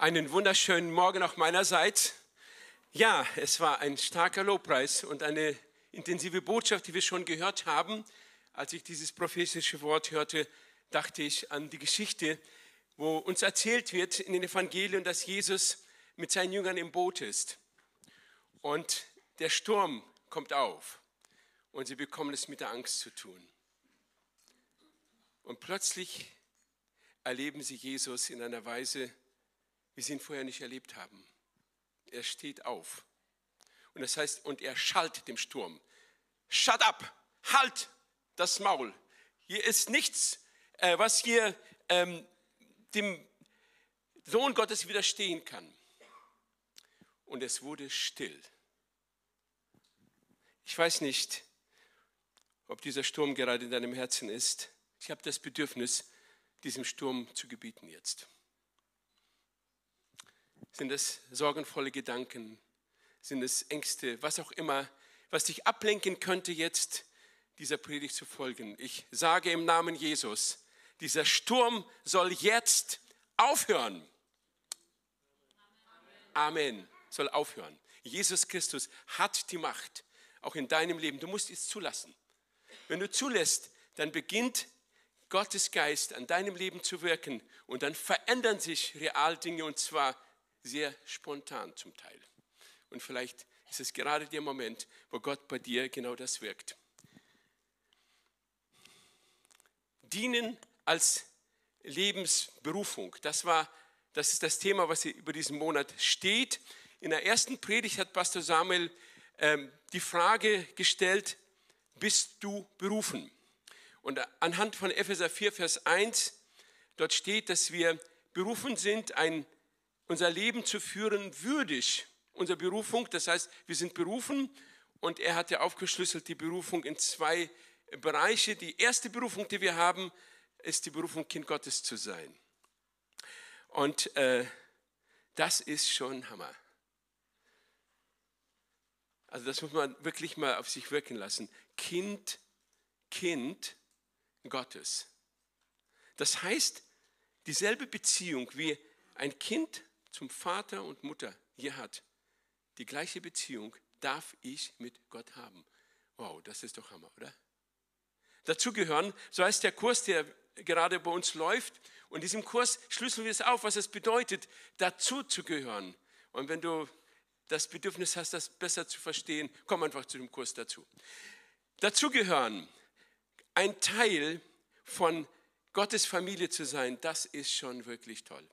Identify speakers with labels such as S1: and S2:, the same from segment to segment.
S1: Einen wunderschönen Morgen auch meinerseits. Ja, es war ein starker Lobpreis und eine intensive Botschaft, die wir schon gehört haben. Als ich dieses prophetische Wort hörte, dachte ich an die Geschichte, wo uns erzählt wird in den Evangelien, dass Jesus mit seinen Jüngern im Boot ist. Und der Sturm kommt auf und sie bekommen es mit der Angst zu tun. Und plötzlich erleben sie Jesus in einer Weise, wie sie ihn vorher nicht erlebt haben. Er steht auf. Und das heißt, und er schallt dem Sturm. Shut up! Halt das Maul! Hier ist nichts, äh, was hier ähm, dem Sohn Gottes widerstehen kann. Und es wurde still. Ich weiß nicht, ob dieser Sturm gerade in deinem Herzen ist. Ich habe das Bedürfnis, diesem Sturm zu gebieten jetzt. Sind es sorgenvolle Gedanken? Sind es Ängste? Was auch immer, was dich ablenken könnte, jetzt dieser Predigt zu folgen. Ich sage im Namen Jesus, dieser Sturm soll jetzt aufhören. Amen. Soll aufhören. Jesus Christus hat die Macht, auch in deinem Leben. Du musst es zulassen. Wenn du zulässt, dann beginnt Gottes Geist an deinem Leben zu wirken und dann verändern sich real Dinge und zwar sehr spontan zum Teil. Und vielleicht ist es gerade der Moment, wo Gott bei dir genau das wirkt. Dienen als Lebensberufung, das war, das ist das Thema, was über diesen Monat steht. In der ersten Predigt hat Pastor Samuel ähm, die Frage gestellt, bist du berufen? Und anhand von Epheser 4, Vers 1, dort steht, dass wir berufen sind, ein unser Leben zu führen, würdig unserer Berufung. Das heißt, wir sind berufen und er hat ja aufgeschlüsselt die Berufung in zwei Bereiche. Die erste Berufung, die wir haben, ist die Berufung, Kind Gottes zu sein. Und äh, das ist schon Hammer. Also das muss man wirklich mal auf sich wirken lassen. Kind, Kind Gottes. Das heißt, dieselbe Beziehung wie ein Kind zum Vater und Mutter hier hat, die gleiche Beziehung darf ich mit Gott haben. Wow, das ist doch Hammer, oder? Dazu gehören, so heißt der Kurs, der gerade bei uns läuft, und in diesem Kurs schlüsseln wir es auf, was es bedeutet, dazu zu gehören. Und wenn du das Bedürfnis hast, das besser zu verstehen, komm einfach zu dem Kurs dazu. Dazu gehören, ein Teil von Gottes Familie zu sein, das ist schon wirklich toll.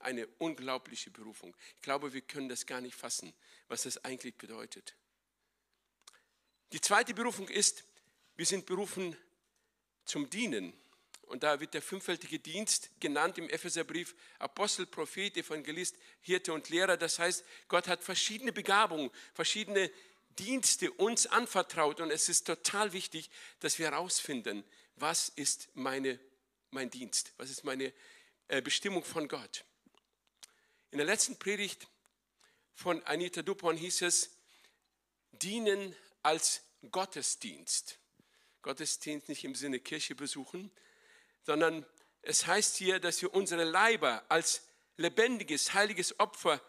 S1: Eine unglaubliche Berufung. Ich glaube, wir können das gar nicht fassen, was das eigentlich bedeutet. Die zweite Berufung ist, wir sind berufen zum Dienen. Und da wird der fünffältige Dienst genannt im Epheserbrief Apostel, Prophet, Evangelist, Hirte und Lehrer. Das heißt, Gott hat verschiedene Begabungen, verschiedene Dienste uns anvertraut. Und es ist total wichtig, dass wir herausfinden, was ist meine, mein Dienst, was ist meine äh, Bestimmung von Gott. In der letzten Predigt von Anita Dupont hieß es, dienen als Gottesdienst. Gottesdienst nicht im Sinne Kirche besuchen, sondern es heißt hier, dass wir unsere Leiber als lebendiges, heiliges Opfer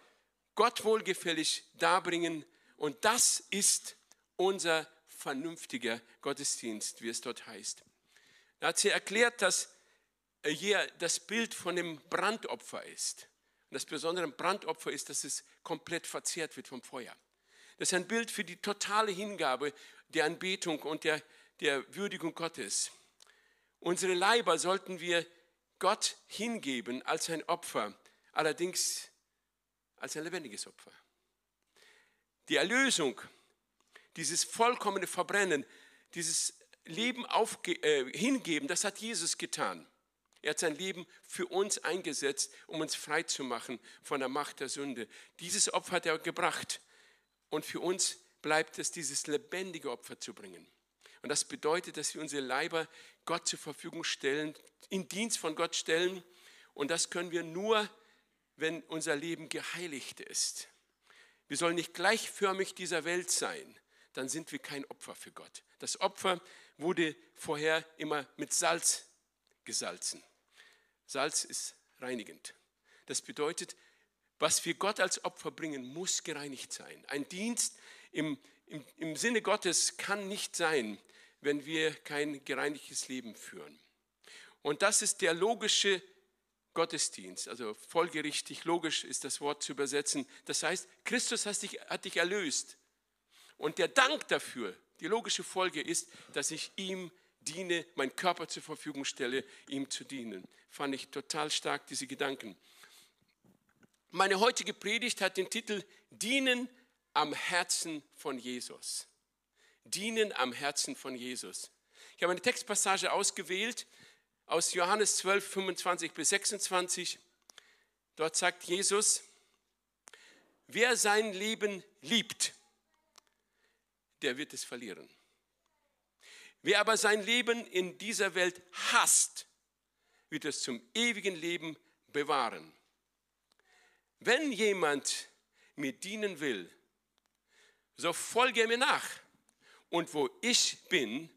S1: Gott wohlgefällig darbringen. Und das ist unser vernünftiger Gottesdienst, wie es dort heißt. Da hat sie erklärt, dass hier das Bild von dem Brandopfer ist. Und das Besondere am Brandopfer ist, dass es komplett verzehrt wird vom Feuer. Das ist ein Bild für die totale Hingabe der Anbetung und der, der Würdigung Gottes. Unsere Leiber sollten wir Gott hingeben als ein Opfer, allerdings als ein lebendiges Opfer. Die Erlösung, dieses vollkommene Verbrennen, dieses Leben aufge äh, hingeben, das hat Jesus getan. Er hat sein Leben für uns eingesetzt, um uns frei zu machen von der Macht der Sünde. Dieses Opfer hat er gebracht. Und für uns bleibt es, dieses lebendige Opfer zu bringen. Und das bedeutet, dass wir unsere Leiber Gott zur Verfügung stellen, in Dienst von Gott stellen. Und das können wir nur, wenn unser Leben geheiligt ist. Wir sollen nicht gleichförmig dieser Welt sein. Dann sind wir kein Opfer für Gott. Das Opfer wurde vorher immer mit Salz gesalzen. Salz ist reinigend. Das bedeutet, was wir Gott als Opfer bringen, muss gereinigt sein. Ein Dienst im, im, im Sinne Gottes kann nicht sein, wenn wir kein gereinigtes Leben führen. Und das ist der logische Gottesdienst, also folgerichtig, logisch ist das Wort zu übersetzen. Das heißt, Christus hat dich, hat dich erlöst. Und der Dank dafür, die logische Folge ist, dass ich ihm diene, meinen Körper zur Verfügung stelle, ihm zu dienen. Fand ich total stark, diese Gedanken. Meine heutige Predigt hat den Titel Dienen am Herzen von Jesus. Dienen am Herzen von Jesus. Ich habe eine Textpassage ausgewählt aus Johannes 12, 25 bis 26. Dort sagt Jesus, wer sein Leben liebt, der wird es verlieren. Wer aber sein Leben in dieser Welt hasst, wird es zum ewigen Leben bewahren. Wenn jemand mir dienen will, so folge mir nach. Und wo ich bin,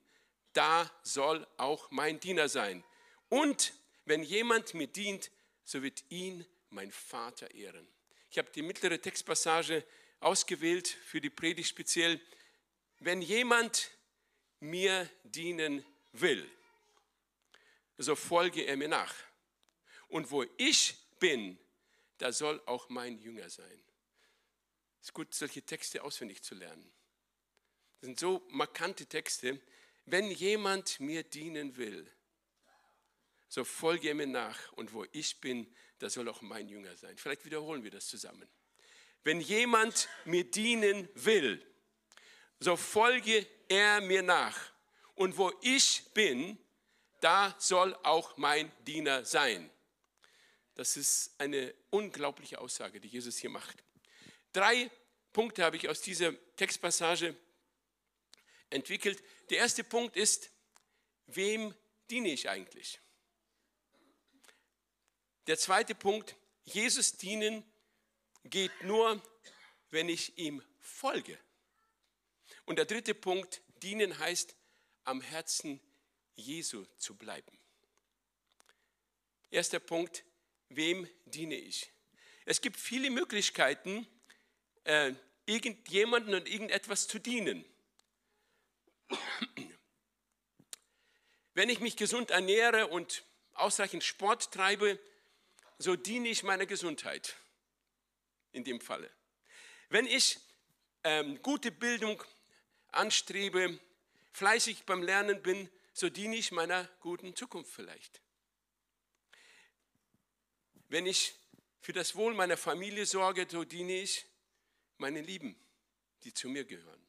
S1: da soll auch mein Diener sein. Und wenn jemand mir dient, so wird ihn mein Vater ehren. Ich habe die mittlere Textpassage ausgewählt für die Predigt speziell. Wenn jemand mir dienen will, so folge er mir nach. Und wo ich bin, da soll auch mein Jünger sein. Es ist gut, solche Texte auswendig zu lernen. Das sind so markante Texte. Wenn jemand mir dienen will, so folge er mir nach. Und wo ich bin, da soll auch mein Jünger sein. Vielleicht wiederholen wir das zusammen. Wenn jemand mir dienen will, so folge er mir nach. Und wo ich bin, da soll auch mein Diener sein. Das ist eine unglaubliche Aussage, die Jesus hier macht. Drei Punkte habe ich aus dieser Textpassage entwickelt. Der erste Punkt ist, wem diene ich eigentlich? Der zweite Punkt, Jesus dienen geht nur, wenn ich ihm folge. Und der dritte Punkt, dienen heißt, am Herzen Jesu zu bleiben. Erster Punkt, wem diene ich? Es gibt viele Möglichkeiten, äh, irgendjemanden und irgendetwas zu dienen. Wenn ich mich gesund ernähre und ausreichend Sport treibe, so diene ich meiner Gesundheit in dem Falle. Wenn ich ähm, gute Bildung anstrebe, fleißig beim Lernen bin, so diene ich meiner guten Zukunft vielleicht. Wenn ich für das Wohl meiner Familie sorge, so diene ich meinen Lieben, die zu mir gehören.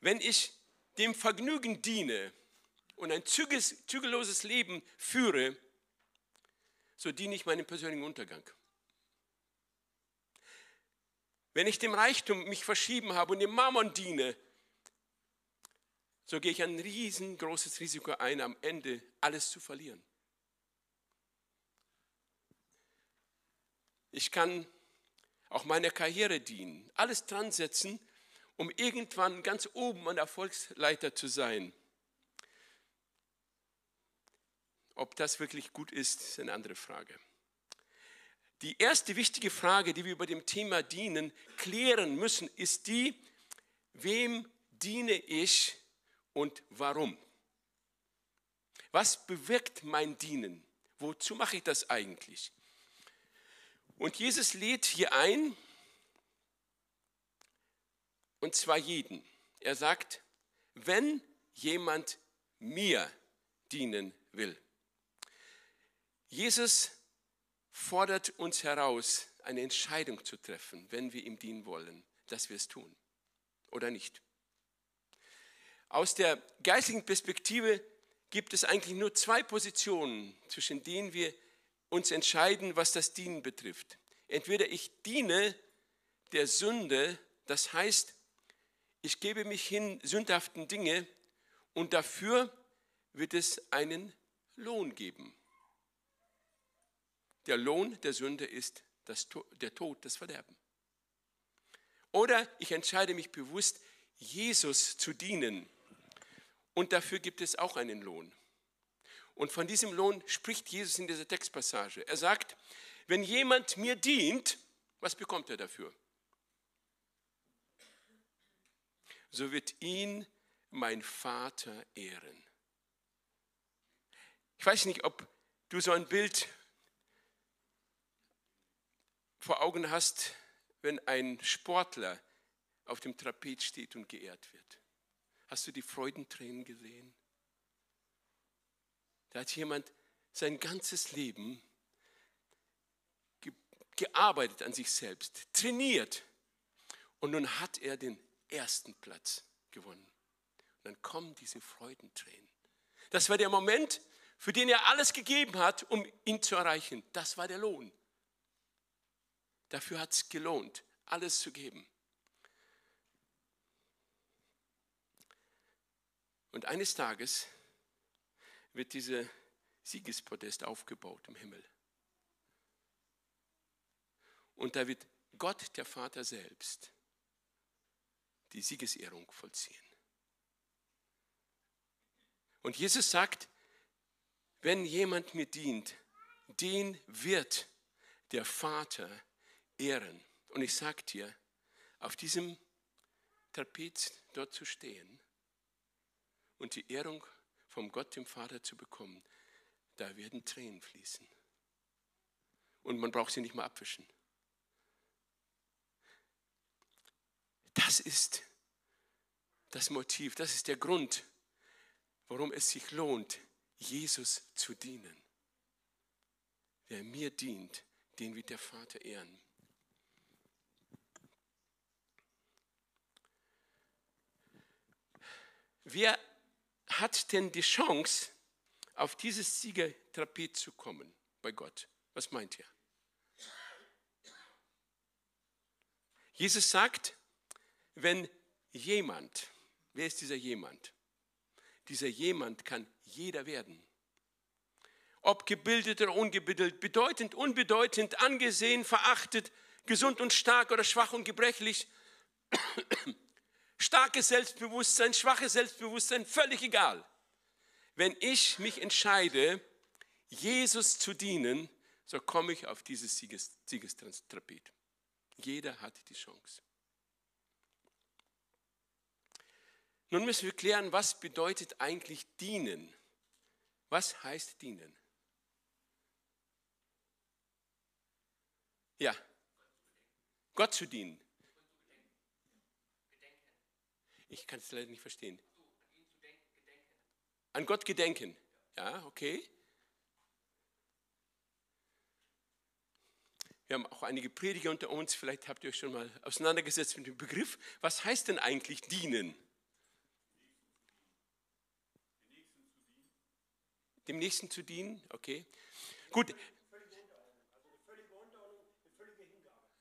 S1: Wenn ich dem Vergnügen diene und ein zügelloses Leben führe, so diene ich meinem persönlichen Untergang. Wenn ich dem Reichtum mich verschieben habe und dem Mammon diene, so gehe ich ein riesengroßes Risiko ein, am Ende alles zu verlieren. Ich kann auch meiner Karriere dienen, alles dran setzen, um irgendwann ganz oben an der Erfolgsleiter zu sein. Ob das wirklich gut ist, ist eine andere Frage. Die erste wichtige Frage, die wir über dem Thema Dienen klären müssen, ist die, wem diene ich und warum? Was bewirkt mein Dienen? Wozu mache ich das eigentlich? Und Jesus lädt hier ein, und zwar jeden. Er sagt, wenn jemand mir dienen will. Jesus fordert uns heraus, eine Entscheidung zu treffen, wenn wir ihm dienen wollen, dass wir es tun oder nicht. Aus der geistigen Perspektive gibt es eigentlich nur zwei Positionen, zwischen denen wir uns entscheiden, was das Dienen betrifft. Entweder ich diene der Sünde, das heißt, ich gebe mich hin sündhaften Dinge und dafür wird es einen Lohn geben. Der Lohn der Sünde ist das, der Tod, das Verderben. Oder ich entscheide mich bewusst, Jesus zu dienen. Und dafür gibt es auch einen Lohn. Und von diesem Lohn spricht Jesus in dieser Textpassage. Er sagt, wenn jemand mir dient, was bekommt er dafür? So wird ihn mein Vater ehren. Ich weiß nicht, ob du so ein Bild vor Augen hast, wenn ein Sportler auf dem Trapez steht und geehrt wird. Hast du die Freudentränen gesehen? Da hat jemand sein ganzes Leben gearbeitet an sich selbst, trainiert und nun hat er den ersten Platz gewonnen. Und dann kommen diese Freudentränen. Das war der Moment, für den er alles gegeben hat, um ihn zu erreichen. Das war der Lohn. Dafür hat es gelohnt, alles zu geben. Und eines Tages wird dieser Siegespodest aufgebaut im Himmel. Und da wird Gott, der Vater selbst, die Siegesehrung vollziehen. Und Jesus sagt, wenn jemand mir dient, den wird der Vater ehren. Und ich sage dir, auf diesem Trapez dort zu stehen und die Ehrung vom Gott, dem Vater, zu bekommen, da werden Tränen fließen. Und man braucht sie nicht mal abwischen. Das ist das Motiv, das ist der Grund, warum es sich lohnt, Jesus zu dienen. Wer mir dient, den wird der Vater ehren. Wer hat denn die Chance, auf dieses Siegertrapez zu kommen bei Gott? Was meint ihr? Jesus sagt, wenn jemand, wer ist dieser jemand? Dieser jemand kann jeder werden. Ob gebildet oder ungebildet, bedeutend, unbedeutend, angesehen, verachtet, gesund und stark oder schwach und gebrechlich, starkes Selbstbewusstsein, schwaches Selbstbewusstsein, völlig egal. Wenn ich mich entscheide, Jesus zu dienen, so komme ich auf dieses Sieges, Siegestrapez. Jeder hat die Chance. Nun müssen wir klären, was bedeutet eigentlich dienen? Was heißt dienen? Ja, Gott zu dienen. Ich kann es leider nicht verstehen. An Gott gedenken. Ja, okay. Wir haben auch einige Prediger unter uns, vielleicht habt ihr euch schon mal auseinandergesetzt mit dem Begriff. Was heißt denn eigentlich dienen? Dem Nächsten zu dienen, okay. Gut.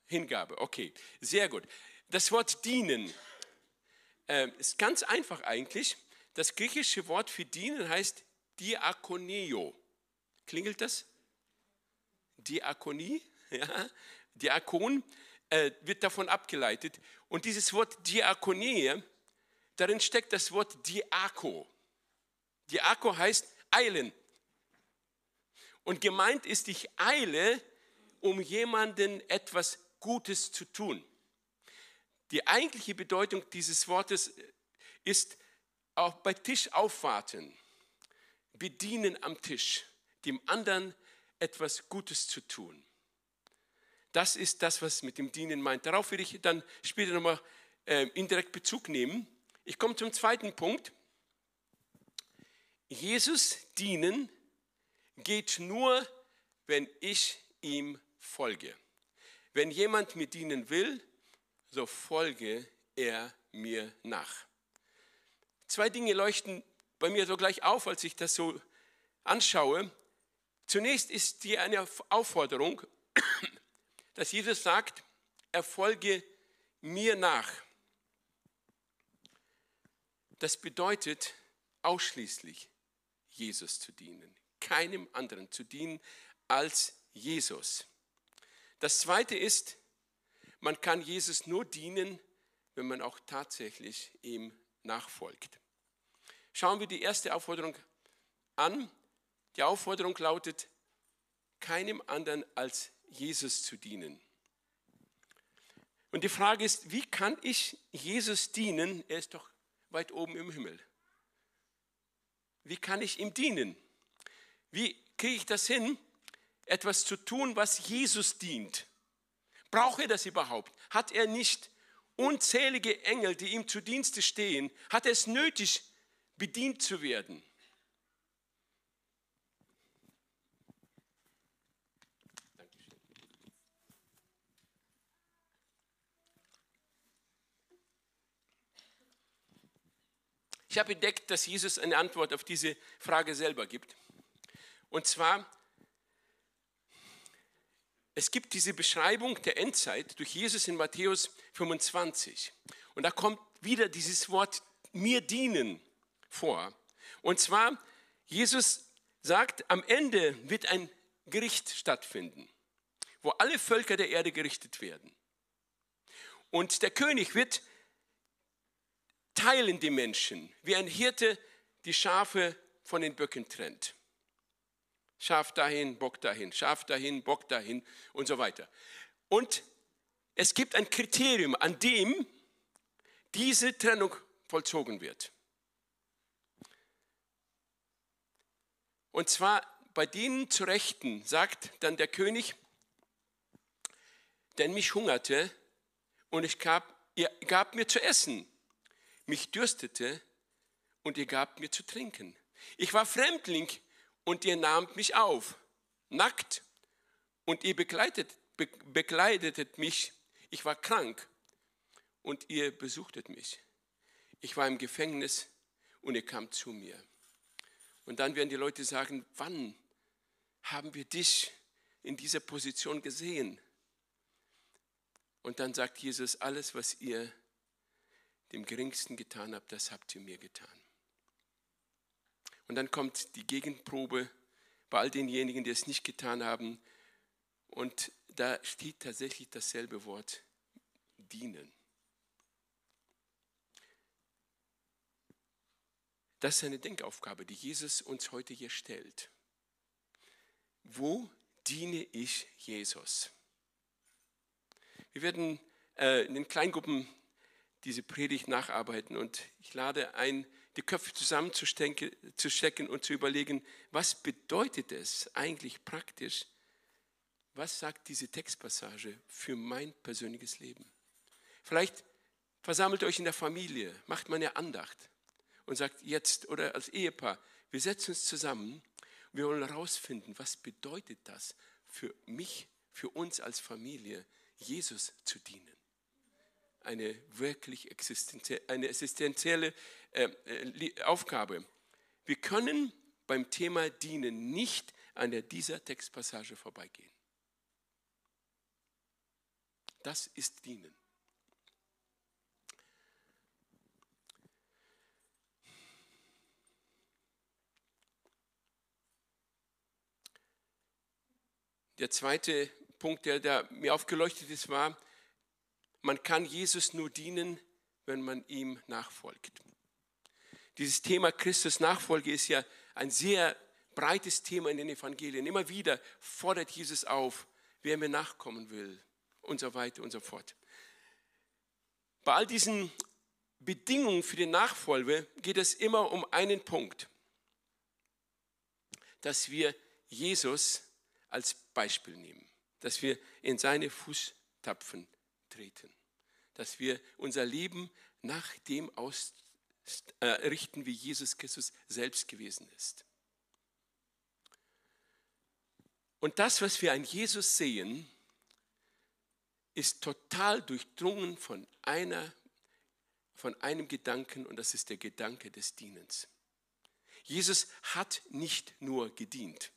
S1: Hingabe, okay, sehr gut. Das Wort dienen äh, ist ganz einfach eigentlich. Das griechische Wort für dienen heißt Diakoneo. Klingelt das? Diakonie, ja, Diakon äh, wird davon abgeleitet. Und dieses Wort Diakonie, darin steckt das Wort Diako. Diako heißt eilen. Und gemeint ist, ich eile, um jemanden etwas Gutes zu tun. Die eigentliche Bedeutung dieses Wortes ist auch bei Tisch aufwarten, bedienen am Tisch, dem anderen etwas Gutes zu tun. Das ist das, was mit dem Dienen meint. Darauf will ich dann später nochmal äh, indirekt Bezug nehmen. Ich komme zum zweiten Punkt. Jesus dienen geht nur, wenn ich ihm folge. Wenn jemand mir dienen will, so folge er mir nach. Zwei Dinge leuchten bei mir so gleich auf, als ich das so anschaue. Zunächst ist hier eine Aufforderung, dass Jesus sagt, erfolge mir nach. Das bedeutet ausschließlich Jesus zu dienen, keinem anderen zu dienen als Jesus. Das Zweite ist, man kann Jesus nur dienen, wenn man auch tatsächlich ihm nachfolgt. Schauen wir die erste Aufforderung an. Die Aufforderung lautet, keinem anderen als Jesus zu dienen. Und die Frage ist, wie kann ich Jesus dienen? Er ist doch weit oben im Himmel. Wie kann ich ihm dienen? Wie kriege ich das hin, etwas zu tun, was Jesus dient? Braucht er das überhaupt? Hat er nicht unzählige Engel, die ihm zu Dienste stehen? Hat er es nötig, bedient zu werden? Ich habe entdeckt, dass Jesus eine Antwort auf diese Frage selber gibt. Und zwar, es gibt diese Beschreibung der Endzeit durch Jesus in Matthäus 25. Und da kommt wieder dieses Wort mir dienen vor. Und zwar, Jesus sagt, am Ende wird ein Gericht stattfinden, wo alle Völker der Erde gerichtet werden. Und der König wird teilen die Menschen, wie ein Hirte die Schafe von den Böcken trennt. Schaf dahin, Bock dahin, Schaf dahin, Bock dahin und so weiter. Und es gibt ein Kriterium, an dem diese Trennung vollzogen wird. Und zwar bei denen zu Rechten, sagt dann der König, denn mich hungerte und ich gab, ihr gab mir zu essen mich dürstete und ihr gabt mir zu trinken. Ich war Fremdling und ihr nahmt mich auf, nackt und ihr begleitet, be, bekleidetet mich. Ich war krank und ihr besuchtet mich. Ich war im Gefängnis und ihr kamt zu mir. Und dann werden die Leute sagen, wann haben wir dich in dieser Position gesehen? Und dann sagt Jesus, alles, was ihr dem Geringsten getan habt, das habt ihr mir getan. Und dann kommt die Gegenprobe bei all denjenigen, die es nicht getan haben. Und da steht tatsächlich dasselbe Wort, dienen. Das ist eine Denkaufgabe, die Jesus uns heute hier stellt. Wo diene ich Jesus? Wir werden äh, in den Kleingruppen diese Predigt nacharbeiten. Und ich lade ein, die Köpfe zusammenzustecken und zu überlegen, was bedeutet es eigentlich praktisch? Was sagt diese Textpassage für mein persönliches Leben? Vielleicht versammelt euch in der Familie, macht mal eine Andacht und sagt jetzt oder als Ehepaar, wir setzen uns zusammen, wir wollen herausfinden, was bedeutet das für mich, für uns als Familie, Jesus zu dienen eine wirklich existenzielle, eine existenzielle äh, äh Aufgabe. Wir können beim Thema Dienen nicht an der, dieser Textpassage vorbeigehen. Das ist Dienen. Der zweite Punkt, der da mir aufgeleuchtet ist, war, man kann Jesus nur dienen, wenn man ihm nachfolgt. Dieses Thema Christus Nachfolge ist ja ein sehr breites Thema in den Evangelien. Immer wieder fordert Jesus auf, wer mir nachkommen will und so weiter und so fort. Bei all diesen Bedingungen für die Nachfolge geht es immer um einen Punkt, dass wir Jesus als Beispiel nehmen, dass wir in seine Fußtapfen treten, dass wir unser Leben nach dem ausrichten, wie Jesus Christus selbst gewesen ist. Und das, was wir an Jesus sehen, ist total durchdrungen von, einer, von einem Gedanken und das ist der Gedanke des Dienens. Jesus hat nicht nur gedient,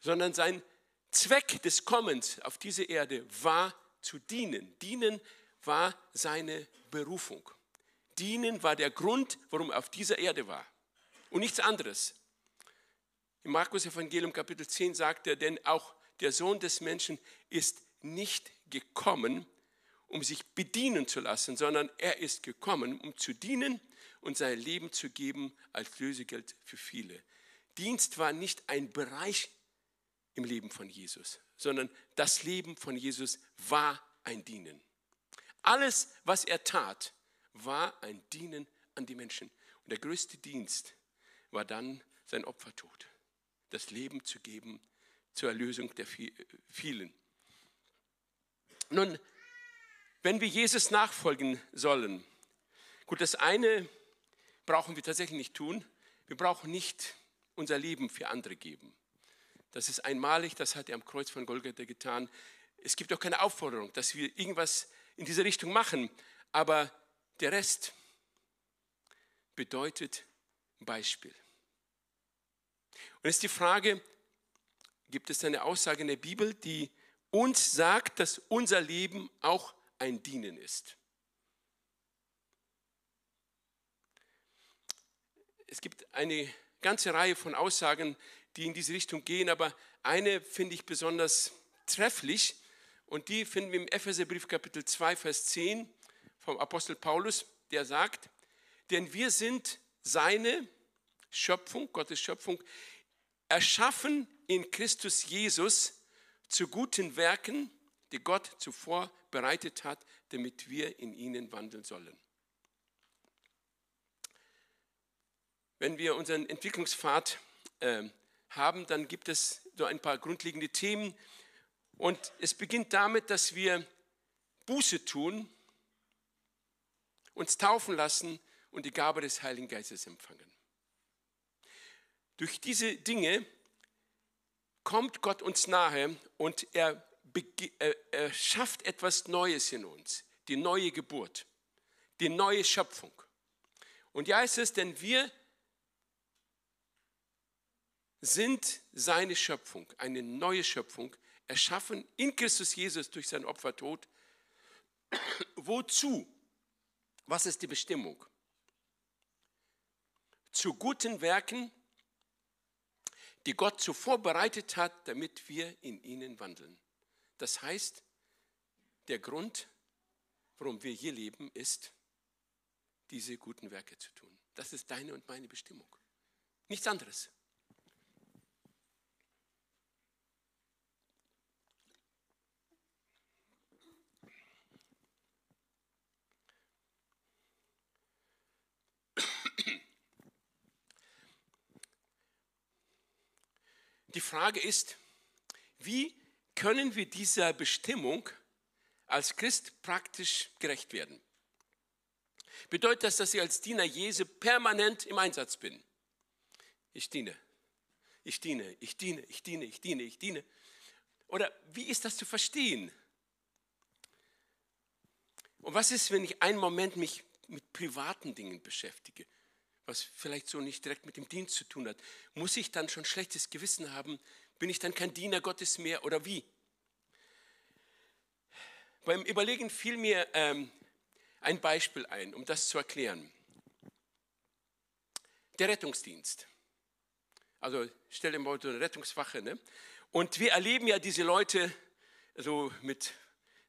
S1: sondern sein Zweck des Kommens auf diese Erde war zu dienen. Dienen war seine Berufung. Dienen war der Grund, warum er auf dieser Erde war. Und nichts anderes. Im Markus Evangelium Kapitel 10 sagt er, denn auch der Sohn des Menschen ist nicht gekommen, um sich bedienen zu lassen, sondern er ist gekommen, um zu dienen und sein Leben zu geben als Lösegeld für viele. Dienst war nicht ein Bereich im Leben von Jesus, sondern das Leben von Jesus war ein Dienen. Alles, was er tat, war ein Dienen an die Menschen. Und der größte Dienst war dann sein Opfertod, das Leben zu geben zur Erlösung der vielen. Nun, wenn wir Jesus nachfolgen sollen, gut, das eine brauchen wir tatsächlich nicht tun. Wir brauchen nicht unser Leben für andere geben. Das ist einmalig, das hat er am Kreuz von Golgatha getan. Es gibt auch keine Aufforderung, dass wir irgendwas in diese Richtung machen, aber der Rest bedeutet Beispiel. Und ist die Frage, gibt es eine Aussage in der Bibel, die uns sagt, dass unser Leben auch ein Dienen ist? Es gibt eine ganze Reihe von Aussagen, die in diese Richtung gehen, aber eine finde ich besonders trefflich und die finden wir im Epheserbrief Kapitel 2, Vers 10 vom Apostel Paulus, der sagt, denn wir sind seine Schöpfung, Gottes Schöpfung, erschaffen in Christus Jesus zu guten Werken, die Gott zuvor bereitet hat, damit wir in ihnen wandeln sollen. Wenn wir unseren Entwicklungspfad äh, haben, dann gibt es so ein paar grundlegende Themen. Und es beginnt damit, dass wir Buße tun, uns taufen lassen und die Gabe des Heiligen Geistes empfangen. Durch diese Dinge kommt Gott uns nahe und er, er, schafft etwas Neues in uns, die neue Geburt, die neue Schöpfung. Und ja, ist es, denn wir sind seine Schöpfung, eine neue Schöpfung, erschaffen in Christus Jesus durch sein Opfertod. Wozu? Was ist die Bestimmung? Zu guten Werken, die Gott zuvor bereitet hat, damit wir in ihnen wandeln. Das heißt, der Grund, warum wir hier leben, ist, diese guten Werke zu tun. Das ist deine und meine Bestimmung. Nichts anderes. Die Frage ist, wie können wir dieser Bestimmung als Christ praktisch gerecht werden? Bedeutet das, dass ich als Diener Jesu permanent im Einsatz bin? Ich diene, ich diene, ich diene, ich diene, ich diene, ich diene. Oder wie ist das zu verstehen? Und was ist, wenn ich einen Moment mich mit privaten Dingen beschäftige? Was vielleicht so nicht direkt mit dem Dienst zu tun hat, muss ich dann schon schlechtes Gewissen haben? Bin ich dann kein Diener Gottes mehr oder wie? Beim Überlegen fiel mir ähm, ein Beispiel ein, um das zu erklären. Der Rettungsdienst. Also stell dir mal so eine Rettungswache. Ne? Und wir erleben ja diese Leute so mit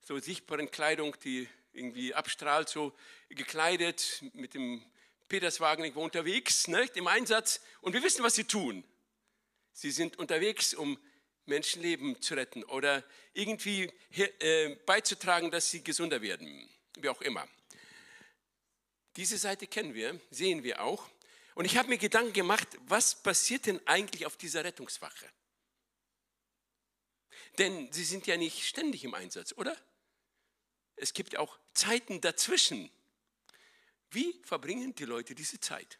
S1: so sichtbaren Kleidung, die irgendwie abstrahlt, so gekleidet mit dem Peterswagen irgendwo unterwegs, ne, im Einsatz und wir wissen, was sie tun. Sie sind unterwegs, um Menschenleben zu retten oder irgendwie äh, beizutragen, dass sie gesunder werden, wie auch immer. Diese Seite kennen wir, sehen wir auch. Und ich habe mir Gedanken gemacht, was passiert denn eigentlich auf dieser Rettungswache? Denn sie sind ja nicht ständig im Einsatz, oder? Es gibt auch Zeiten dazwischen. Wie verbringen die Leute diese Zeit?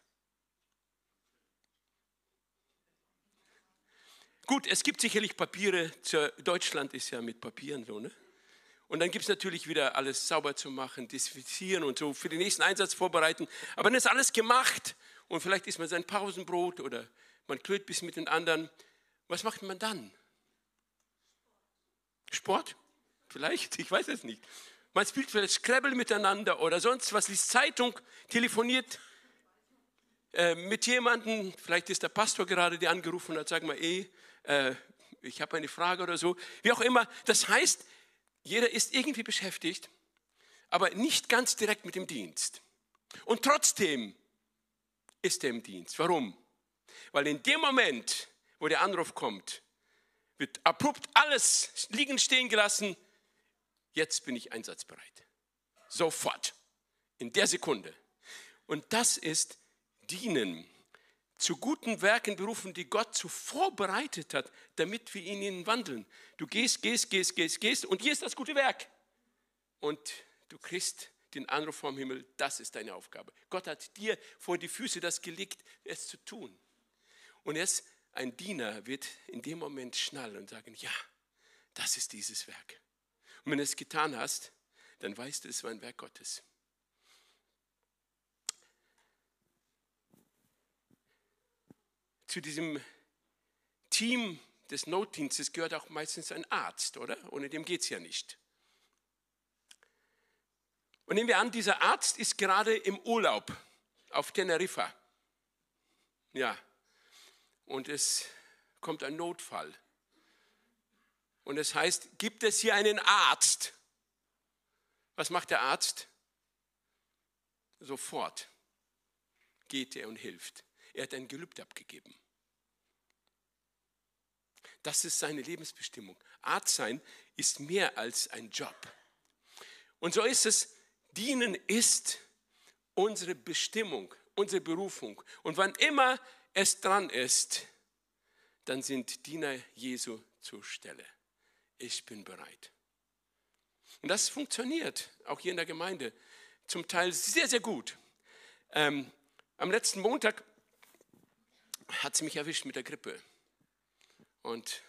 S1: Gut, es gibt sicherlich Papiere. Deutschland ist ja mit Papieren so, ne? Und dann gibt es natürlich wieder alles sauber zu machen, desinfizieren und so für den nächsten Einsatz vorbereiten. Aber dann ist alles gemacht und vielleicht isst man sein Pausenbrot oder man klönt bis mit den anderen. Was macht man dann? Sport? Vielleicht, ich weiß es nicht. Man spielt vielleicht Scrabble miteinander oder sonst was, liest Zeitung, telefoniert äh, mit jemandem, vielleicht ist der Pastor gerade, der angerufen hat, sag mal, eh, äh, ich habe eine Frage oder so. Wie auch immer. Das heißt, jeder ist irgendwie beschäftigt, aber nicht ganz direkt mit dem Dienst. Und trotzdem ist er im Dienst. Warum? Weil in dem Moment, wo der Anruf kommt, wird abrupt alles liegen stehen gelassen. Jetzt bin ich einsatzbereit. Sofort. In der Sekunde. Und das ist Dienen. Zu guten Werken berufen, die Gott zuvor bereitet hat, damit wir in ihnen wandeln. Du gehst, gehst, gehst, gehst, gehst und hier ist das gute Werk. Und du kriegst den Anruf vom Himmel, das ist deine Aufgabe. Gott hat dir vor die Füße das gelegt, es zu tun. Und jetzt ein Diener wird in dem Moment schnallen und sagen, ja, das ist dieses Werk. Und wenn du es getan hast, dann weißt du, es war ein Werk Gottes. Zu diesem Team des Notdienstes gehört auch meistens ein Arzt, oder? Ohne dem geht es ja nicht. Und nehmen wir an, dieser Arzt ist gerade im Urlaub auf Teneriffa. Ja, und es kommt ein Notfall. Und es heißt, gibt es hier einen Arzt? Was macht der Arzt? Sofort geht er und hilft. Er hat ein Gelübde abgegeben. Das ist seine Lebensbestimmung. Arzt sein ist mehr als ein Job. Und so ist es, dienen ist unsere Bestimmung, unsere Berufung. Und wann immer es dran ist, dann sind Diener Jesu zur Stelle. Ich bin bereit. Und das funktioniert auch hier in der Gemeinde zum Teil sehr, sehr gut. Ähm, am letzten Montag hat sie mich erwischt mit der Grippe. Und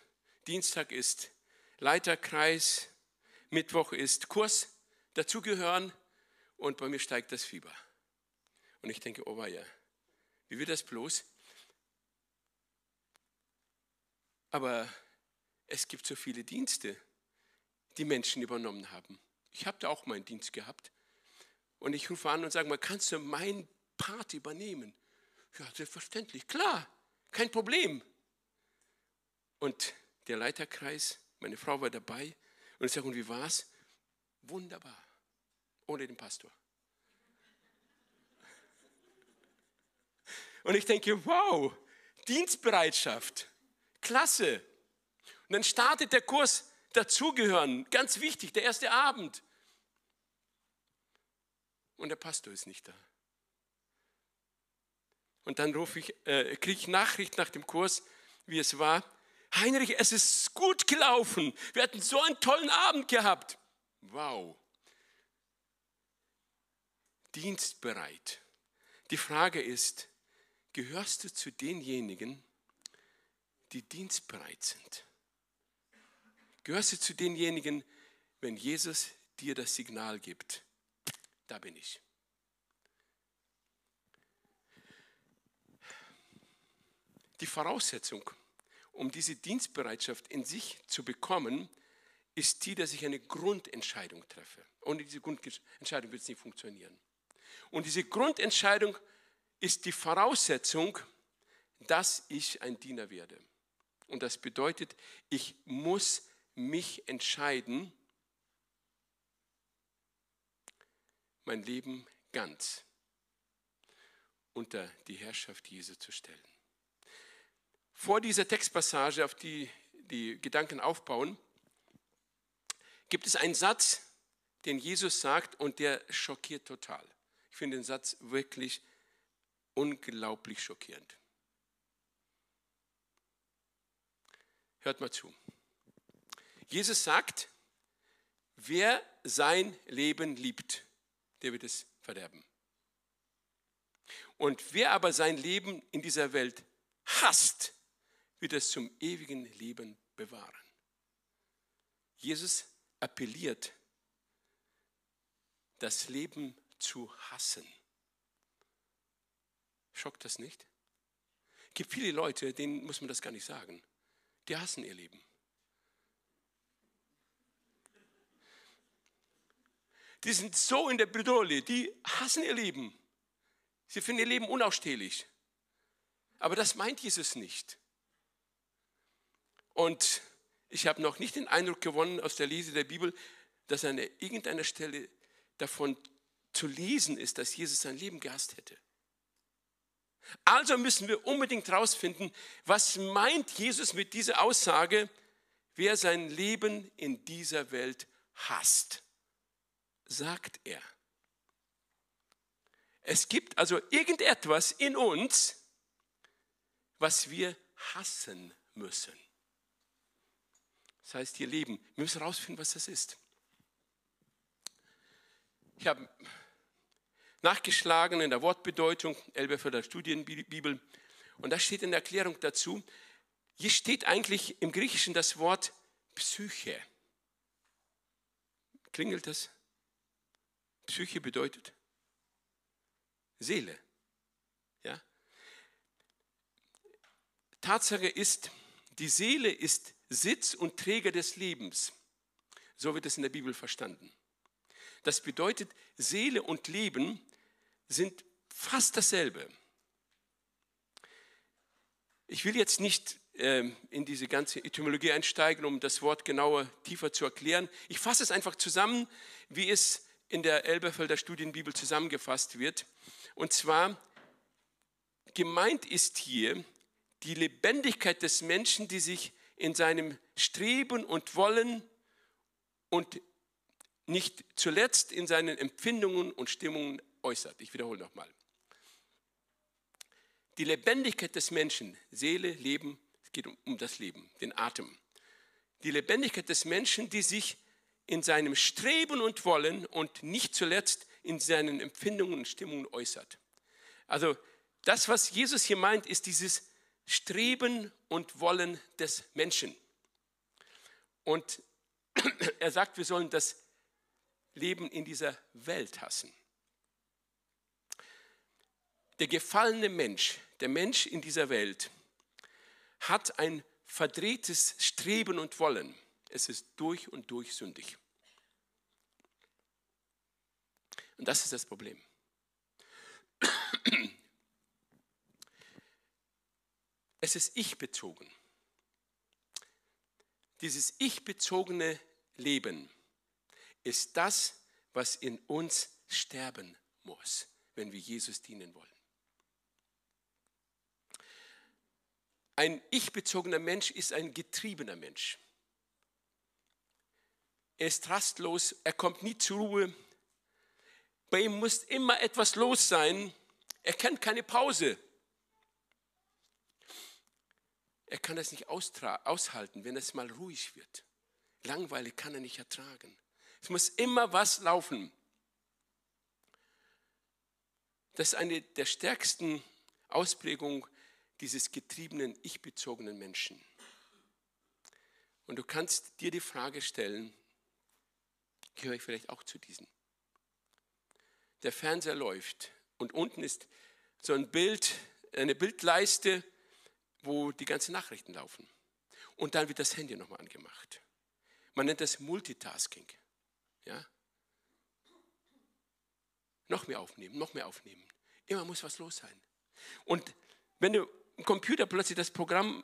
S1: Dienstag ist Leiterkreis, Mittwoch ist Kurs, dazugehören und bei mir steigt das Fieber. Und ich denke, oh ja, wie wird das bloß? Aber es gibt so viele Dienste, die Menschen übernommen haben. Ich habe da auch meinen Dienst gehabt. Und ich rufe an und sage mal, kannst du meinen Part übernehmen? Ja, selbstverständlich, klar, kein Problem. Und der Leiterkreis, meine Frau war dabei. Und ich sage, und wie war's? Wunderbar. Ohne den Pastor. Und ich denke, wow, Dienstbereitschaft. Klasse. Dann startet der Kurs dazugehören. Ganz wichtig, der erste Abend. Und der Pastor ist nicht da. Und dann ich, äh, kriege ich Nachricht nach dem Kurs, wie es war. Heinrich, es ist gut gelaufen. Wir hatten so einen tollen Abend gehabt. Wow. Dienstbereit. Die Frage ist, gehörst du zu denjenigen, die dienstbereit sind? Gehörst du zu denjenigen, wenn Jesus dir das Signal gibt, da bin ich. Die Voraussetzung, um diese Dienstbereitschaft in sich zu bekommen, ist die, dass ich eine Grundentscheidung treffe. Ohne diese Grundentscheidung wird es nicht funktionieren. Und diese Grundentscheidung ist die Voraussetzung, dass ich ein Diener werde. Und das bedeutet, ich muss mich entscheiden, mein Leben ganz unter die Herrschaft Jesu zu stellen. Vor dieser Textpassage, auf die die Gedanken aufbauen, gibt es einen Satz, den Jesus sagt und der schockiert total. Ich finde den Satz wirklich unglaublich schockierend. Hört mal zu. Jesus sagt, wer sein Leben liebt, der wird es verderben. Und wer aber sein Leben in dieser Welt hasst, wird es zum ewigen Leben bewahren. Jesus appelliert, das Leben zu hassen. Schockt das nicht? Es gibt viele Leute, denen muss man das gar nicht sagen. Die hassen ihr Leben. Die sind so in der Bredouille, die hassen ihr Leben. Sie finden ihr Leben unausstehlich. Aber das meint Jesus nicht. Und ich habe noch nicht den Eindruck gewonnen aus der Lese der Bibel, dass an irgendeiner Stelle davon zu lesen ist, dass Jesus sein Leben gehasst hätte. Also müssen wir unbedingt herausfinden, was meint Jesus mit dieser Aussage, wer sein Leben in dieser Welt hasst, sagt er. Es gibt also irgendetwas in uns, was wir hassen müssen. Das heißt, ihr Leben, wir müssen herausfinden, was das ist. Ich habe nachgeschlagen in der Wortbedeutung, Elberfelder Studienbibel, und da steht in der Erklärung dazu, hier steht eigentlich im Griechischen das Wort Psyche. Klingelt das? Psyche bedeutet Seele. Ja? Tatsache ist, die Seele ist Sitz und Träger des Lebens. So wird es in der Bibel verstanden. Das bedeutet, Seele und Leben sind fast dasselbe. Ich will jetzt nicht äh, in diese ganze Etymologie einsteigen, um das Wort genauer, tiefer zu erklären. Ich fasse es einfach zusammen, wie es in der Elberfelder Studienbibel zusammengefasst wird. Und zwar, gemeint ist hier die Lebendigkeit des Menschen, die sich in seinem Streben und Wollen und nicht zuletzt in seinen Empfindungen und Stimmungen äußert. Ich wiederhole nochmal. Die Lebendigkeit des Menschen, Seele, Leben, es geht um, um das Leben, den Atem. Die Lebendigkeit des Menschen, die sich in seinem Streben und Wollen und nicht zuletzt in seinen Empfindungen und Stimmungen äußert. Also das, was Jesus hier meint, ist dieses Streben und Wollen des Menschen. Und er sagt, wir sollen das Leben in dieser Welt hassen. Der gefallene Mensch, der Mensch in dieser Welt, hat ein verdrehtes Streben und Wollen. Es ist durch und durch sündig. Und das ist das Problem. Es ist ich-bezogen. Dieses ich-bezogene Leben ist das, was in uns sterben muss, wenn wir Jesus dienen wollen. Ein ich-bezogener Mensch ist ein getriebener Mensch. Er ist rastlos, er kommt nie zur Ruhe. Bei ihm muss immer etwas los sein. Er kennt keine Pause. Er kann das nicht aushalten, wenn es mal ruhig wird. Langweile kann er nicht ertragen. Es muss immer was laufen. Das ist eine der stärksten Ausprägungen dieses getriebenen, ich-bezogenen Menschen. Und du kannst dir die Frage stellen, gehöre ich vielleicht auch zu diesen? Der Fernseher läuft und unten ist so ein Bild, eine Bildleiste, wo die ganzen Nachrichten laufen. Und dann wird das Handy nochmal angemacht. Man nennt das Multitasking. Ja? Noch mehr aufnehmen, noch mehr aufnehmen. Immer muss was los sein. Und wenn im Computer plötzlich das Programm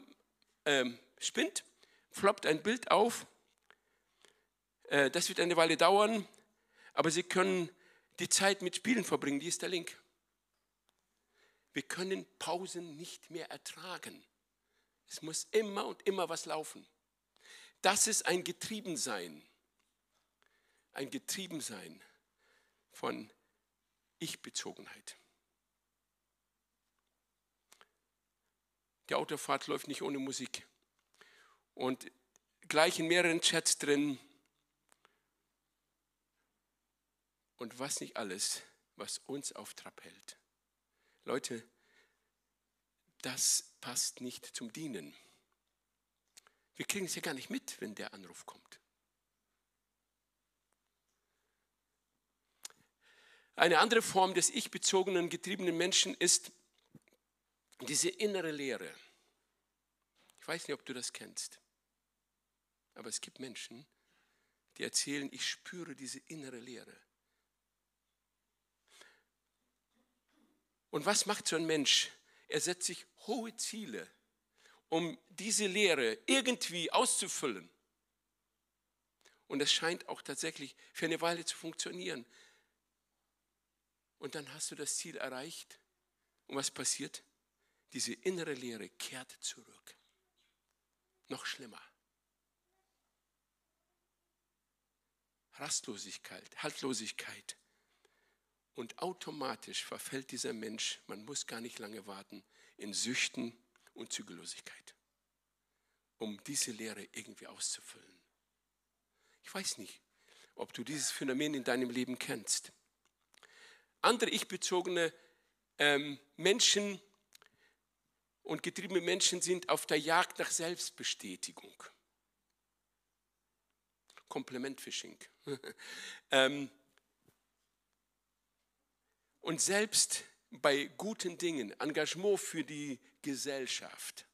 S1: ähm, spinnt, floppt ein Bild auf, das wird eine Weile dauern, aber Sie können die Zeit mit Spielen verbringen. Hier ist der Link. Wir können Pausen nicht mehr ertragen. Es muss immer und immer was laufen. Das ist ein Getriebensein. Ein Getriebensein von Ich-Bezogenheit. Die Autofahrt läuft nicht ohne Musik. Und gleich in mehreren Chats drin. Und was nicht alles, was uns auf Trab hält. Leute, das passt nicht zum Dienen. Wir kriegen es ja gar nicht mit, wenn der Anruf kommt. Eine andere Form des ich-bezogenen, getriebenen Menschen ist diese innere Lehre. Ich weiß nicht, ob du das kennst, aber es gibt Menschen, die erzählen, ich spüre diese innere Lehre. Und was macht so ein Mensch? Er setzt sich hohe Ziele, um diese Lehre irgendwie auszufüllen. Und es scheint auch tatsächlich für eine Weile zu funktionieren. Und dann hast du das Ziel erreicht. Und was passiert? Diese innere Lehre kehrt zurück. Noch schlimmer. Rastlosigkeit, Haltlosigkeit. Und automatisch verfällt dieser Mensch, man muss gar nicht lange warten, in Süchten und Zügellosigkeit, um diese Lehre irgendwie auszufüllen. Ich weiß nicht, ob du dieses Phänomen in deinem Leben kennst. Andere ich-bezogene ähm, Menschen und getriebene Menschen sind auf der Jagd nach Selbstbestätigung. Komplimentfishing. ähm, und selbst bei guten Dingen, Engagement für die Gesellschaft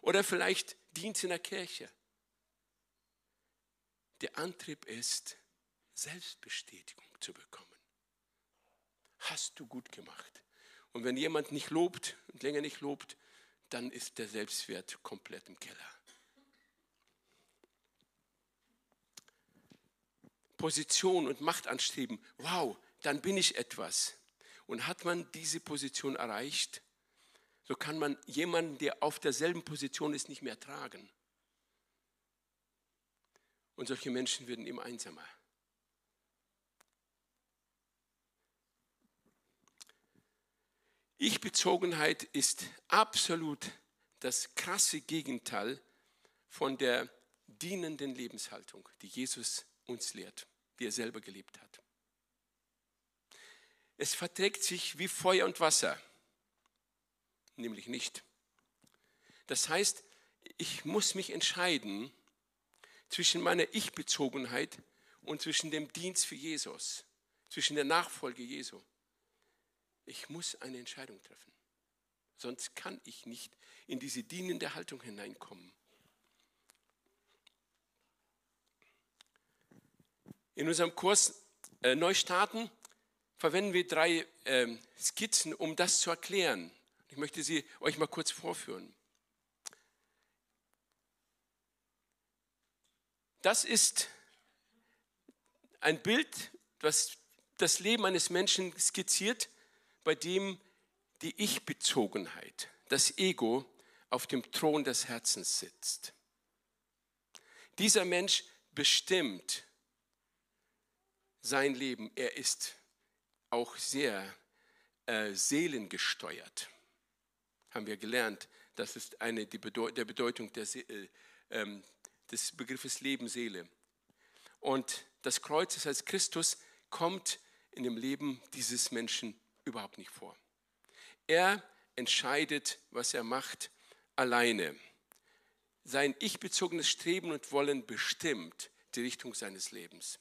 S1: oder vielleicht Dienst in der Kirche. Der Antrieb ist, Selbstbestätigung zu bekommen. Hast du gut gemacht. Und wenn jemand nicht lobt und länger nicht lobt, dann ist der Selbstwert komplett im Keller. Position und Macht anstreben, wow, dann bin ich etwas. Und hat man diese Position erreicht, so kann man jemanden, der auf derselben Position ist, nicht mehr tragen. Und solche Menschen werden immer einsamer. Ich-Bezogenheit ist absolut das krasse Gegenteil von der dienenden Lebenshaltung, die Jesus uns lehrt, die er selber gelebt hat. Es verträgt sich wie Feuer und Wasser, nämlich nicht. Das heißt, ich muss mich entscheiden zwischen meiner Ich-Bezogenheit und zwischen dem Dienst für Jesus, zwischen der Nachfolge Jesu. Ich muss eine Entscheidung treffen. Sonst kann ich nicht in diese dienende Haltung hineinkommen. In unserem Kurs äh, Neustarten verwenden wir drei äh, Skizzen, um das zu erklären. Ich möchte sie euch mal kurz vorführen. Das ist ein Bild, das das Leben eines Menschen skizziert, bei dem die Ich-Bezogenheit, das Ego, auf dem Thron des Herzens sitzt. Dieser Mensch bestimmt sein Leben. Er ist auch sehr äh, seelengesteuert. Haben wir gelernt. Das ist eine die Bedeu der Bedeutung der äh, ähm, des Begriffes Leben, Seele. Und das Kreuz, das heißt Christus, kommt in dem Leben dieses Menschen überhaupt nicht vor. Er entscheidet, was er macht, alleine. Sein ich-bezogenes Streben und Wollen bestimmt die Richtung seines Lebens.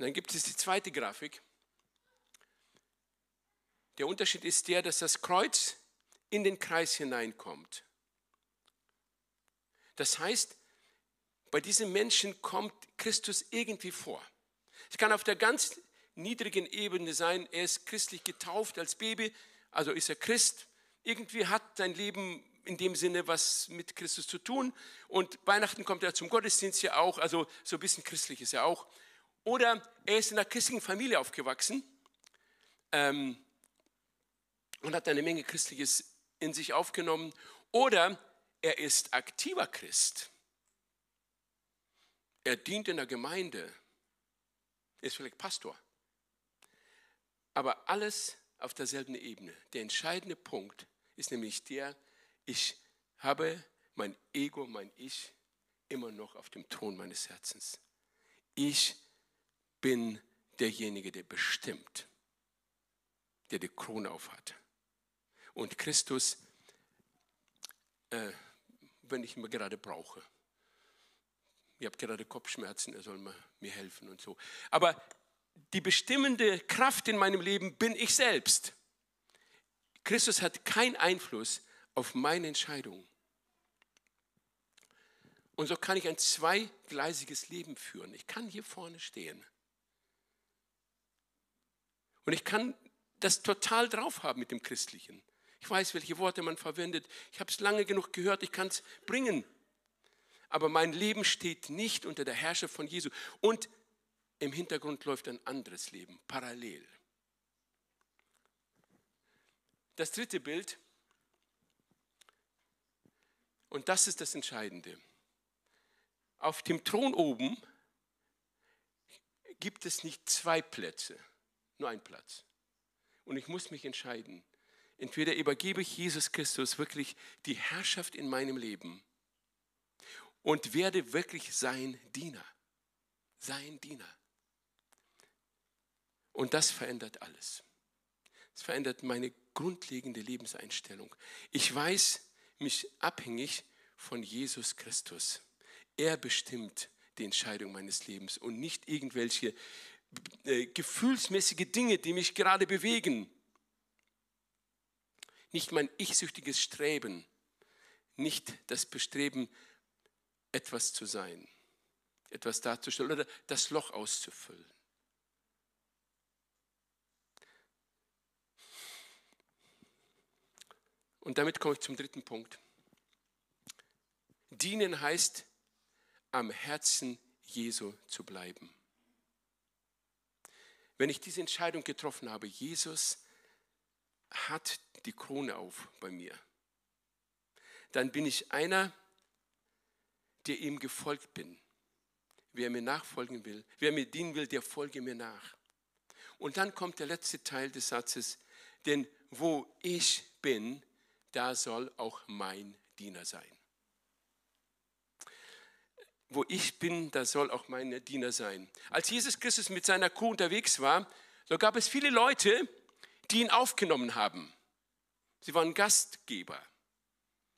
S1: Und dann gibt es die zweite Grafik. Der Unterschied ist der, dass das Kreuz in den Kreis hineinkommt. Das heißt, bei diesem Menschen kommt Christus irgendwie vor. Es kann auf der ganz niedrigen Ebene sein, er ist christlich getauft als Baby, also ist er Christ. Irgendwie hat sein Leben in dem Sinne was mit Christus zu tun. Und Weihnachten kommt er zum Gottesdienst ja auch, also so ein bisschen christlich ist er auch. Oder er ist in einer christlichen Familie aufgewachsen ähm, und hat eine Menge Christliches in sich aufgenommen. Oder er ist aktiver Christ. Er dient in der Gemeinde, ist vielleicht Pastor. Aber alles auf derselben Ebene. Der entscheidende Punkt ist nämlich der, ich habe mein Ego, mein Ich immer noch auf dem Thron meines Herzens. Ich bin derjenige, der bestimmt, der die Krone aufhat. Und Christus, äh, wenn ich ihn gerade brauche. Ich habe gerade Kopfschmerzen, er soll mir helfen und so. Aber die bestimmende Kraft in meinem Leben bin ich selbst. Christus hat keinen Einfluss auf meine Entscheidung. Und so kann ich ein zweigleisiges Leben führen. Ich kann hier vorne stehen. Und ich kann das total drauf haben mit dem Christlichen. Ich weiß, welche Worte man verwendet. Ich habe es lange genug gehört, ich kann es bringen. Aber mein Leben steht nicht unter der Herrschaft von Jesu. Und im Hintergrund läuft ein anderes Leben, parallel. Das dritte Bild, und das ist das Entscheidende. Auf dem Thron oben gibt es nicht zwei Plätze, nur ein Platz. Und ich muss mich entscheiden. Entweder übergebe ich Jesus Christus wirklich die Herrschaft in meinem Leben und werde wirklich sein Diener. Sein Diener. Und das verändert alles. Es verändert meine grundlegende Lebenseinstellung. Ich weiß mich abhängig von Jesus Christus. Er bestimmt die Entscheidung meines Lebens und nicht irgendwelche äh, gefühlsmäßige Dinge, die mich gerade bewegen. Nicht mein ich-süchtiges Streben, nicht das Bestreben, etwas zu sein, etwas darzustellen oder das Loch auszufüllen. Und damit komme ich zum dritten Punkt. Dienen heißt, am Herzen Jesu zu bleiben. Wenn ich diese Entscheidung getroffen habe, Jesus hat die Krone auf bei mir, dann bin ich einer, der ihm gefolgt bin. Wer mir nachfolgen will, wer mir dienen will, der folge mir nach. Und dann kommt der letzte Teil des Satzes, denn wo ich bin, da soll auch mein Diener sein. Wo ich bin, da soll auch mein Diener sein. Als Jesus Christus mit seiner Kuh unterwegs war, da gab es viele Leute, die ihn aufgenommen haben. Sie waren Gastgeber.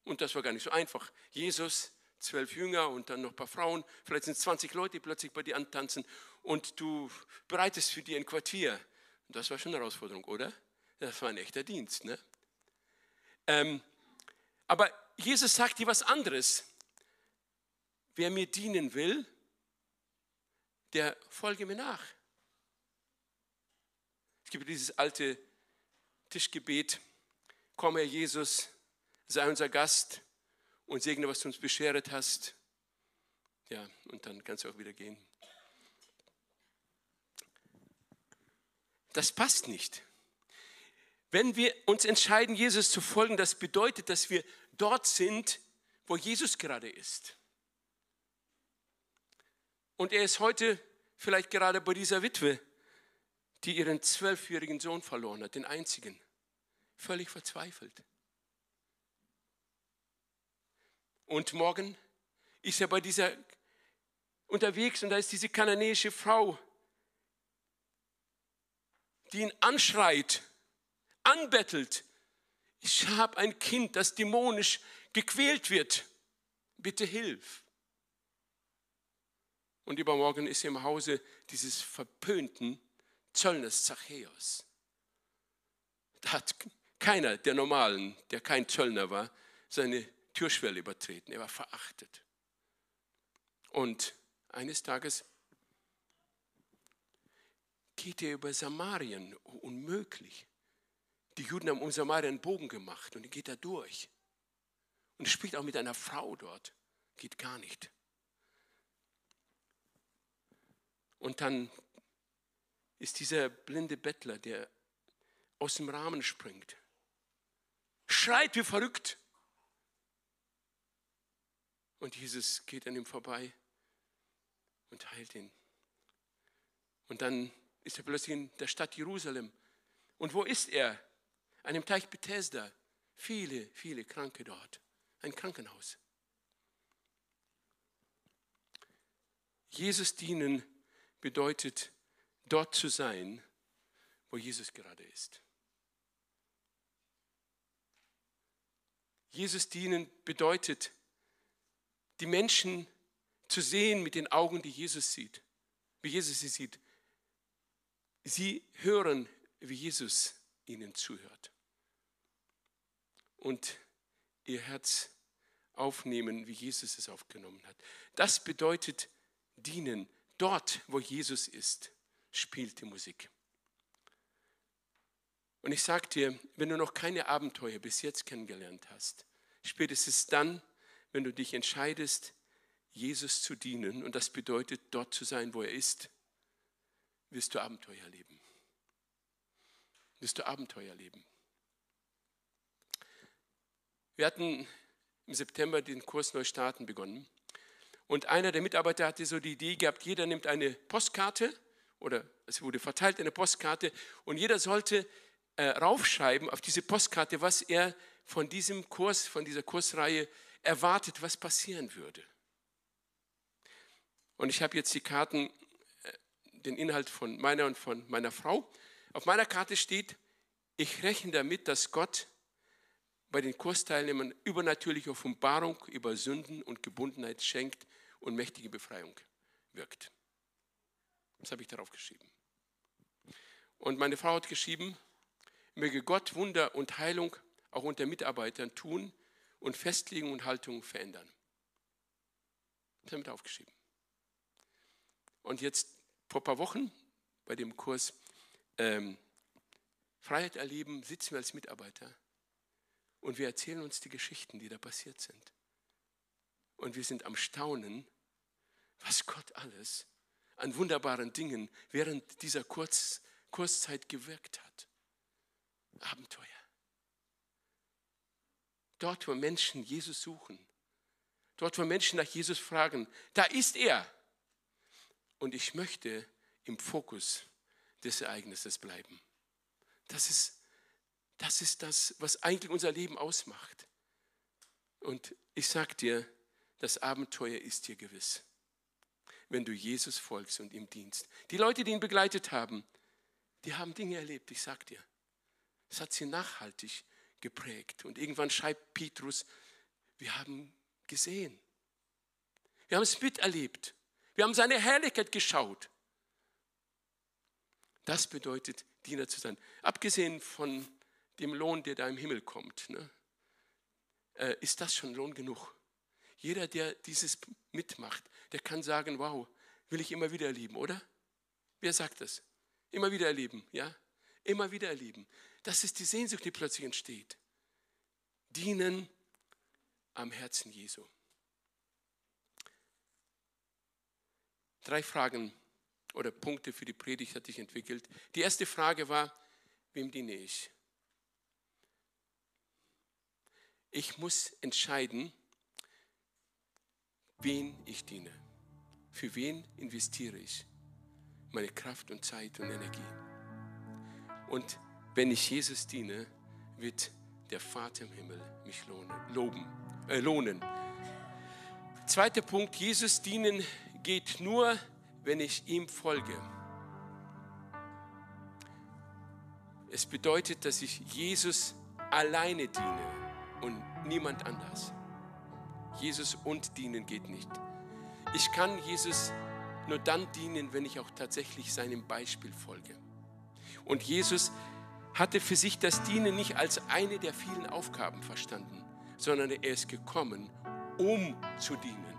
S1: Und das war gar nicht so einfach. Jesus, zwölf Jünger und dann noch ein paar Frauen, vielleicht sind es 20 Leute, die plötzlich bei dir antanzen und du bereitest für die ein Quartier. Und das war schon eine Herausforderung, oder? Das war ein echter Dienst. Ne? Ähm, aber Jesus sagt dir was anderes. Wer mir dienen will, der folge mir nach. Es gibt dieses alte Tischgebet, komm Herr Jesus, sei unser Gast und segne, was du uns beschert hast. Ja, und dann kannst du auch wieder gehen. Das passt nicht. Wenn wir uns entscheiden, Jesus zu folgen, das bedeutet, dass wir dort sind, wo Jesus gerade ist. Und er ist heute vielleicht gerade bei dieser Witwe, die ihren zwölfjährigen Sohn verloren hat, den einzigen, völlig verzweifelt. Und morgen ist er bei dieser unterwegs und da ist diese kananäische Frau, die ihn anschreit anbettelt, ich habe ein Kind, das dämonisch gequält wird, bitte hilf. Und übermorgen ist er im Hause dieses verpönten Zöllners Zachäus. Da hat keiner der Normalen, der kein Zöllner war, seine Türschwelle übertreten. Er war verachtet. Und eines Tages geht er über Samarien, unmöglich. Die Juden haben um Samaria einen Bogen gemacht und er geht da durch. Und spricht auch mit einer Frau dort. Geht gar nicht. Und dann ist dieser blinde Bettler, der aus dem Rahmen springt, schreit wie verrückt. Und Jesus geht an ihm vorbei und heilt ihn. Und dann ist er plötzlich in der Stadt Jerusalem. Und wo ist er? an dem Teich Bethesda, viele, viele Kranke dort. Ein Krankenhaus. Jesus dienen bedeutet, dort zu sein, wo Jesus gerade ist. Jesus dienen bedeutet, die Menschen zu sehen mit den Augen, die Jesus sieht, wie Jesus sie sieht. Sie hören, wie Jesus ihnen zuhört. und ihr Herz aufnehmen, wie Jesus es aufgenommen hat. Das bedeutet dienen. Dort, wo Jesus ist, spielt die Musik. Und ich sage dir, wenn du noch keine Abenteuer bis jetzt kennengelernt hast, spätestens dann, wenn du dich entscheidest, Jesus zu dienen, und das bedeutet, dort zu sein, wo er ist, wirst du Abenteuer leben. Wirst du Abenteuer leben. Wir hatten im September den Kurs Neustarten begonnen. Und einer der Mitarbeiter hatte so die Idee gehabt, jeder nimmt eine Postkarte oder es wurde verteilt eine Postkarte und jeder sollte äh, raufschreiben auf diese Postkarte, was er von diesem Kurs, von dieser Kursreihe erwartet, was passieren würde. Und ich habe jetzt die Karten, äh, den Inhalt von meiner und von meiner Frau. Auf meiner Karte steht, ich rechne damit, dass Gott bei den Kursteilnehmern übernatürliche Offenbarung über Sünden und Gebundenheit schenkt und mächtige Befreiung wirkt. Das habe ich darauf geschrieben. Und meine Frau hat geschrieben, möge Gott Wunder und Heilung auch unter Mitarbeitern tun und Festlegungen und Haltungen verändern. Das habe ich aufgeschrieben. Und jetzt vor ein paar Wochen bei dem Kurs ähm, Freiheit erleben, sitzen wir als Mitarbeiter und wir erzählen uns die Geschichten, die da passiert sind. Und wir sind am Staunen, was Gott alles an wunderbaren Dingen während dieser Kurz, Kurzzeit gewirkt hat. Abenteuer. Dort, wo Menschen Jesus suchen, dort, wo Menschen nach Jesus fragen, da ist er. Und ich möchte im Fokus des Ereignisses bleiben. Das ist, das ist das, was eigentlich unser Leben ausmacht. Und ich sage dir, das Abenteuer ist dir gewiss, wenn du Jesus folgst und ihm dienst. Die Leute, die ihn begleitet haben, die haben Dinge erlebt, ich sage dir. Es hat sie nachhaltig geprägt. Und irgendwann schreibt Petrus, wir haben gesehen. Wir haben es miterlebt. Wir haben seine Herrlichkeit geschaut. Das bedeutet, Diener zu sein. Abgesehen von dem Lohn, der da im Himmel kommt, ne, äh, ist das schon Lohn genug. Jeder, der dieses mitmacht, der kann sagen, wow, will ich immer wieder erleben, oder? Wer sagt das? Immer wieder erleben, ja? Immer wieder erleben. Das ist die Sehnsucht, die plötzlich entsteht. Dienen am Herzen Jesu. Drei Fragen oder Punkte für die Predigt hatte ich entwickelt. Die erste Frage war, wem diene ich? Ich muss entscheiden, wen ich diene. Für wen investiere ich meine Kraft und Zeit und Energie? Und wenn ich Jesus diene, wird der Vater im Himmel mich lohnen, loben, äh, lohnen. Zweiter Punkt, Jesus dienen geht nur, wenn ich ihm folge. Es bedeutet, dass ich Jesus alleine diene und niemand anders. Jesus und dienen geht nicht. Ich kann Jesus nur dann dienen, wenn ich auch tatsächlich seinem Beispiel folge. Und Jesus hatte für sich das Dienen nicht als eine der vielen Aufgaben verstanden, sondern er ist gekommen, um zu dienen.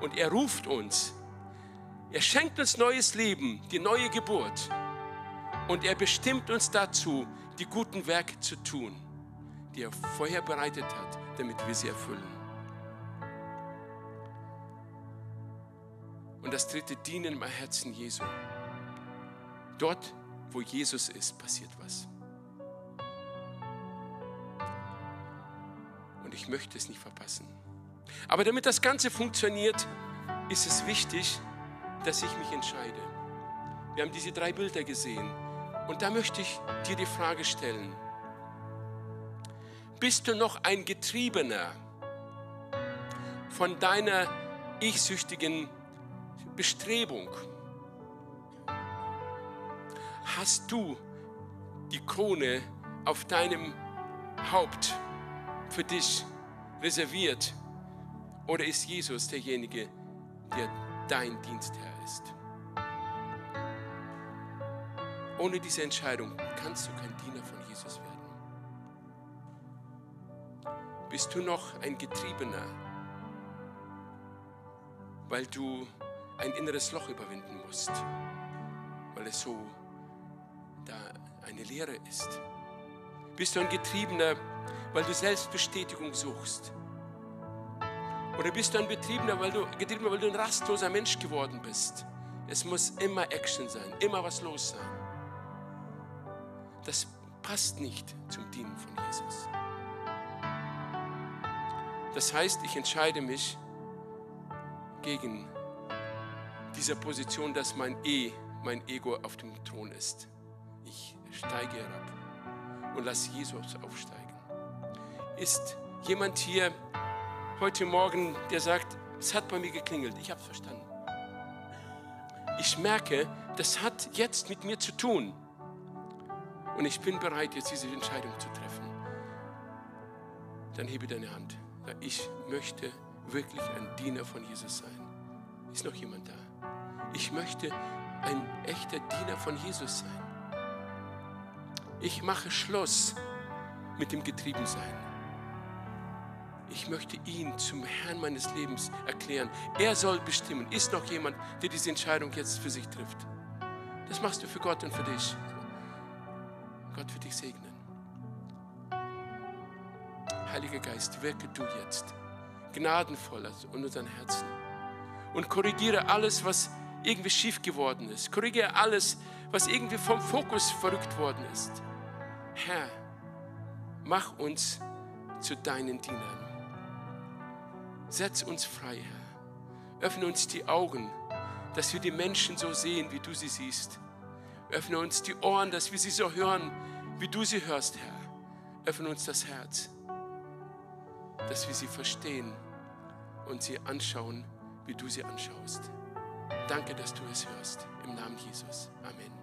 S1: Und er ruft uns, er schenkt uns neues Leben, die neue Geburt. Und er bestimmt uns dazu, die guten Werke zu tun, die er vorher bereitet hat, damit wir sie erfüllen. Und das dritte, dienen im Herzen Jesu. Dort wo Jesus ist, passiert was. Und ich möchte es nicht verpassen. Aber damit das Ganze funktioniert, ist es wichtig, dass ich mich entscheide. Wir haben diese drei Bilder gesehen. Und da möchte ich dir die Frage stellen. Bist du noch ein Getriebener von deiner ich-süchtigen Bestrebung? hast du die Krone auf deinem Haupt für dich reserviert? Oder ist Jesus derjenige, der dein Dienstherr ist? Ohne diese Entscheidung kannst du kein Diener von Jesus werden. Bist du noch ein Getriebener, weil du ein inneres Loch überwinden musst, weil es so da eine Leere ist? Bist du ein Getriebener, weil du Selbstbestätigung suchst? Oder bist du ein Betriebener, weil du, Getriebener, weil du ein rastloser Mensch geworden bist? Es muss immer Action sein, immer was los sein. Das passt nicht zum Dienen von Jesus. Das heißt, ich entscheide mich gegen diese Position, dass mein E, mein Ego auf dem Thron ist. Ich steige herab und lasse Jesus aufsteigen. Ist jemand hier heute Morgen, der sagt, es hat bei mir geklingelt, ich habe es verstanden. Ich merke, das hat jetzt mit mir zu tun. Und ich bin bereit, jetzt diese Entscheidung zu treffen. Dann hebe deine Hand. Ich möchte wirklich ein Diener von Jesus sein. Ist noch jemand da? Ich möchte ein echter Diener von Jesus sein. Ich mache Schluss mit dem Getriebensein. Ich möchte ihn zum Herrn meines Lebens erklären. Er soll bestimmen. Ist noch jemand, der diese Entscheidung jetzt für sich trifft? Das machst du für Gott und für dich. Gott wird dich segnen. Heiliger Geist, wirke du jetzt gnadenvoll in unseren Herzen und korrigiere alles, was irgendwie schief geworden ist. Korrigiere alles, was irgendwie vom Fokus verrückt worden ist. Herr, mach uns zu deinen Dienern. Setz uns frei, Herr. Öffne uns die Augen, dass wir die Menschen so sehen, wie du sie siehst. Öffne uns die Ohren, dass wir sie so hören, wie du sie hörst, Herr. Öffne uns das Herz, dass wir sie verstehen und sie anschauen, wie du sie anschaust. Danke, dass du es hörst. Im Namen Jesus. Amen.